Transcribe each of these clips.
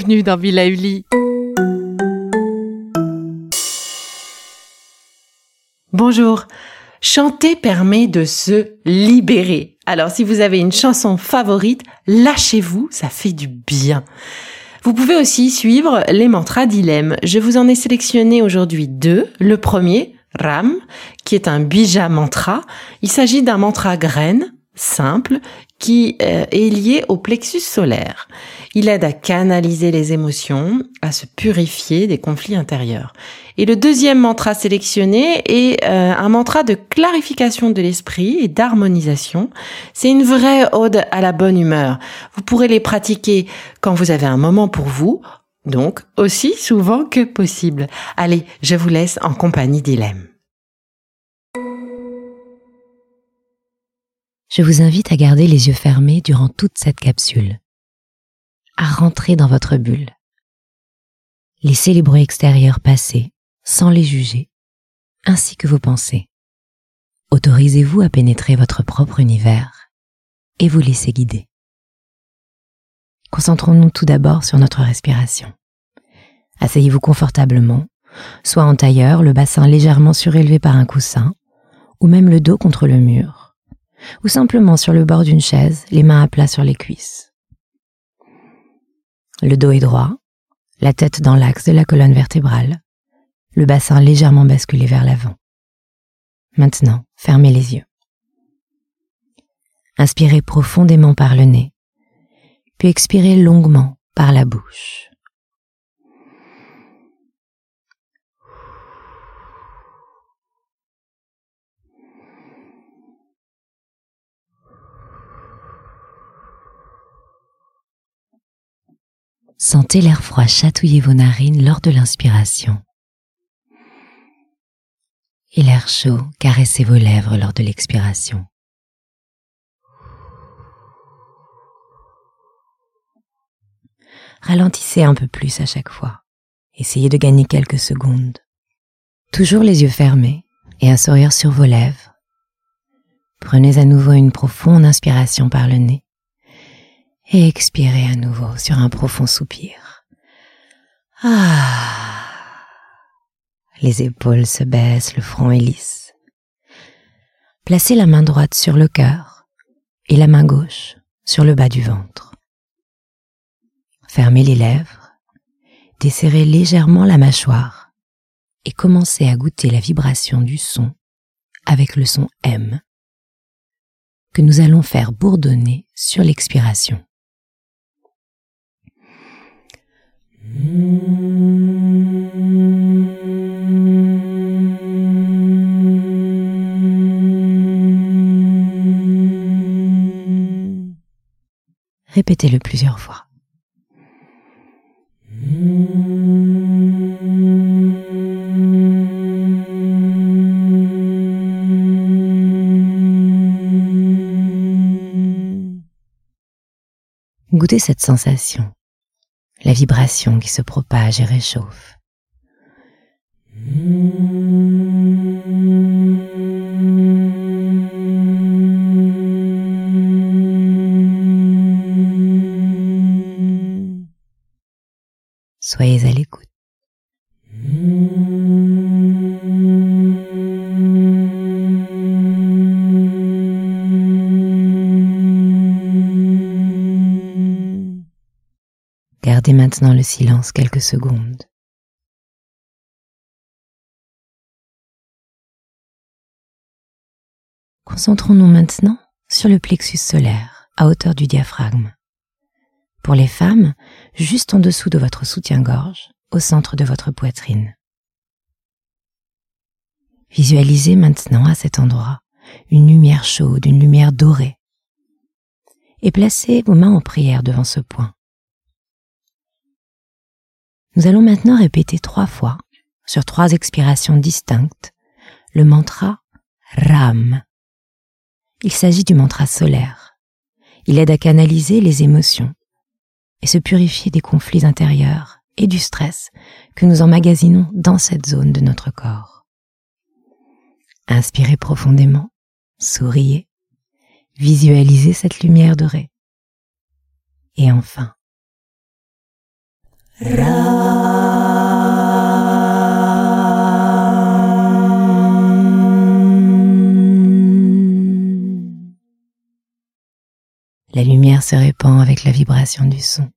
Bienvenue dans Villa Uli. Bonjour. Chanter permet de se libérer. Alors si vous avez une chanson favorite, lâchez-vous, ça fait du bien. Vous pouvez aussi suivre les mantras d'Ilem. Je vous en ai sélectionné aujourd'hui deux. Le premier, Ram, qui est un bija mantra. Il s'agit d'un mantra graine simple qui euh, est lié au plexus solaire. Il aide à canaliser les émotions, à se purifier des conflits intérieurs. Et le deuxième mantra sélectionné est euh, un mantra de clarification de l'esprit et d'harmonisation. C'est une vraie ode à la bonne humeur. Vous pourrez les pratiquer quand vous avez un moment pour vous, donc aussi souvent que possible. Allez, je vous laisse en compagnie d'Ilem. Je vous invite à garder les yeux fermés durant toute cette capsule, à rentrer dans votre bulle. Laissez les bruits extérieurs passer sans les juger, ainsi que vos pensées. Autorisez-vous à pénétrer votre propre univers et vous laissez guider. Concentrons-nous tout d'abord sur notre respiration. Asseyez-vous confortablement, soit en tailleur, le bassin légèrement surélevé par un coussin, ou même le dos contre le mur ou simplement sur le bord d'une chaise, les mains à plat sur les cuisses. Le dos est droit, la tête dans l'axe de la colonne vertébrale, le bassin légèrement basculé vers l'avant. Maintenant, fermez les yeux. Inspirez profondément par le nez, puis expirez longuement par la bouche. Sentez l'air froid chatouiller vos narines lors de l'inspiration et l'air chaud caresser vos lèvres lors de l'expiration. Ralentissez un peu plus à chaque fois. Essayez de gagner quelques secondes. Toujours les yeux fermés et un sourire sur vos lèvres. Prenez à nouveau une profonde inspiration par le nez et expirez à nouveau sur un profond soupir. Ah. Les épaules se baissent, le front est lisse. Placez la main droite sur le cœur et la main gauche sur le bas du ventre. Fermez les lèvres, desserrez légèrement la mâchoire et commencez à goûter la vibration du son avec le son M que nous allons faire bourdonner sur l'expiration. Répétez-le plusieurs fois. Goûtez cette sensation la vibration qui se propage et réchauffe. Gardez maintenant le silence quelques secondes. Concentrons-nous maintenant sur le plexus solaire à hauteur du diaphragme. Pour les femmes, juste en dessous de votre soutien-gorge, au centre de votre poitrine. Visualisez maintenant à cet endroit une lumière chaude, une lumière dorée. Et placez vos mains en prière devant ce point. Nous allons maintenant répéter trois fois, sur trois expirations distinctes, le mantra Ram. Il s'agit du mantra solaire. Il aide à canaliser les émotions et se purifier des conflits intérieurs et du stress que nous emmagasinons dans cette zone de notre corps. Inspirez profondément, souriez, visualisez cette lumière dorée. Et enfin, La lumière se répand avec la vibration du son.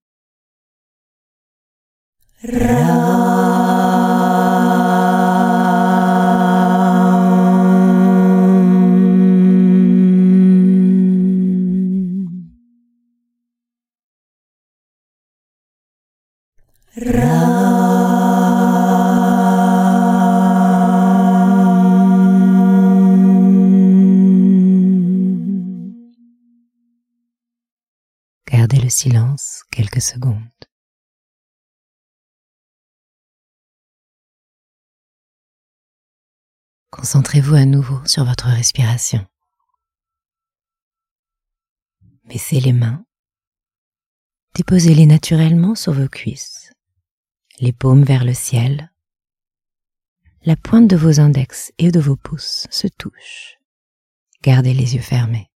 Gardez le silence quelques secondes. Concentrez-vous à nouveau sur votre respiration. Baissez les mains. Déposez-les naturellement sur vos cuisses, les paumes vers le ciel. La pointe de vos index et de vos pouces se touchent. Gardez les yeux fermés.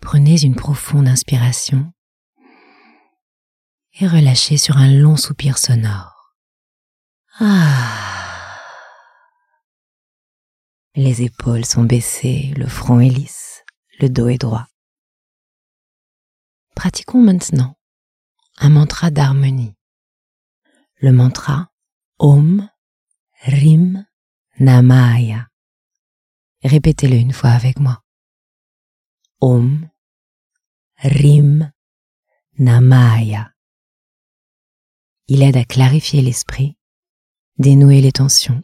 Prenez une profonde inspiration et relâchez sur un long soupir sonore. Ah. Les épaules sont baissées, le front est lisse, le dos est droit. Pratiquons maintenant un mantra d'harmonie. Le mantra Om Rim Namaya. Répétez-le une fois avec moi. Om Rim Namaya. Il aide à clarifier l'esprit, dénouer les tensions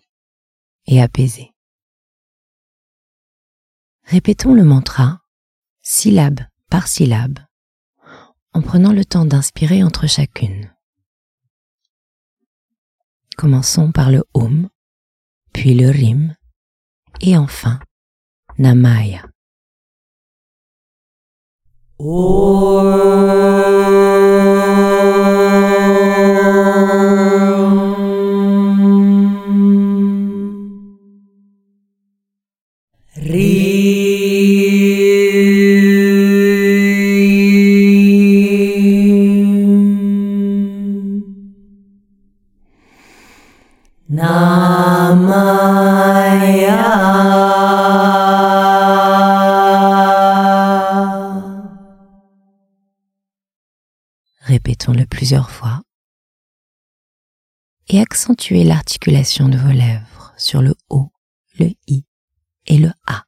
et apaiser. Répétons le mantra, syllabe par syllabe, en prenant le temps d'inspirer entre chacune. Commençons par le Om, puis le Rim, et enfin Namaya. Répétons-le plusieurs fois et accentuez l'articulation de vos lèvres sur le O, le I et le A.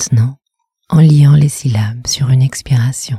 maintenant en liant les syllabes sur une expiration.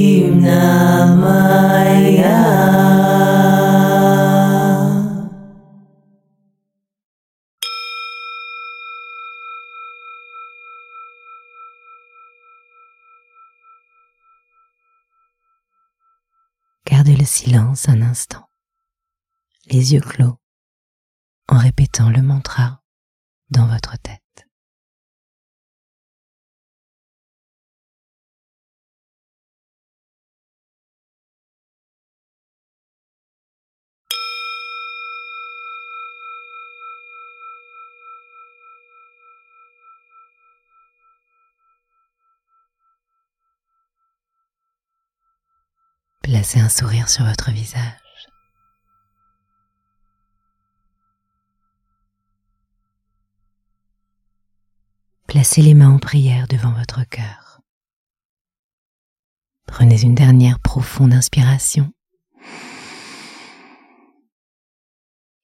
silence un instant, les yeux clos, en répétant le mantra dans votre tête. Placez un sourire sur votre visage. Placez les mains en prière devant votre cœur. Prenez une dernière profonde inspiration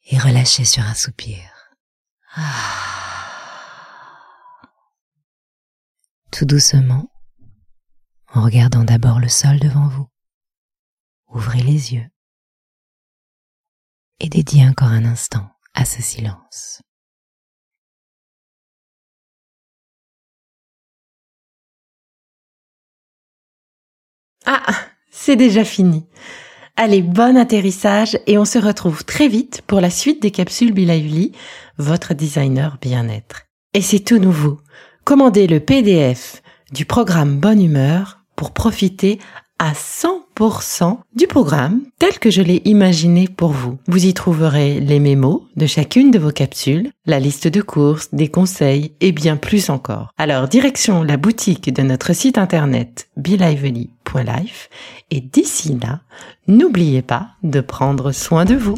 et relâchez sur un soupir. Tout doucement, en regardant d'abord le sol devant vous ouvrez les yeux et dédiez encore un instant à ce silence. Ah, c'est déjà fini. Allez, bon atterrissage et on se retrouve très vite pour la suite des capsules Bilauli, votre designer bien-être. Et c'est tout nouveau. Commandez le PDF du programme Bonne Humeur pour profiter à 100% du programme tel que je l'ai imaginé pour vous. Vous y trouverez les mémos de chacune de vos capsules, la liste de courses, des conseils et bien plus encore. Alors direction la boutique de notre site internet belively.life et d'ici là, n'oubliez pas de prendre soin de vous.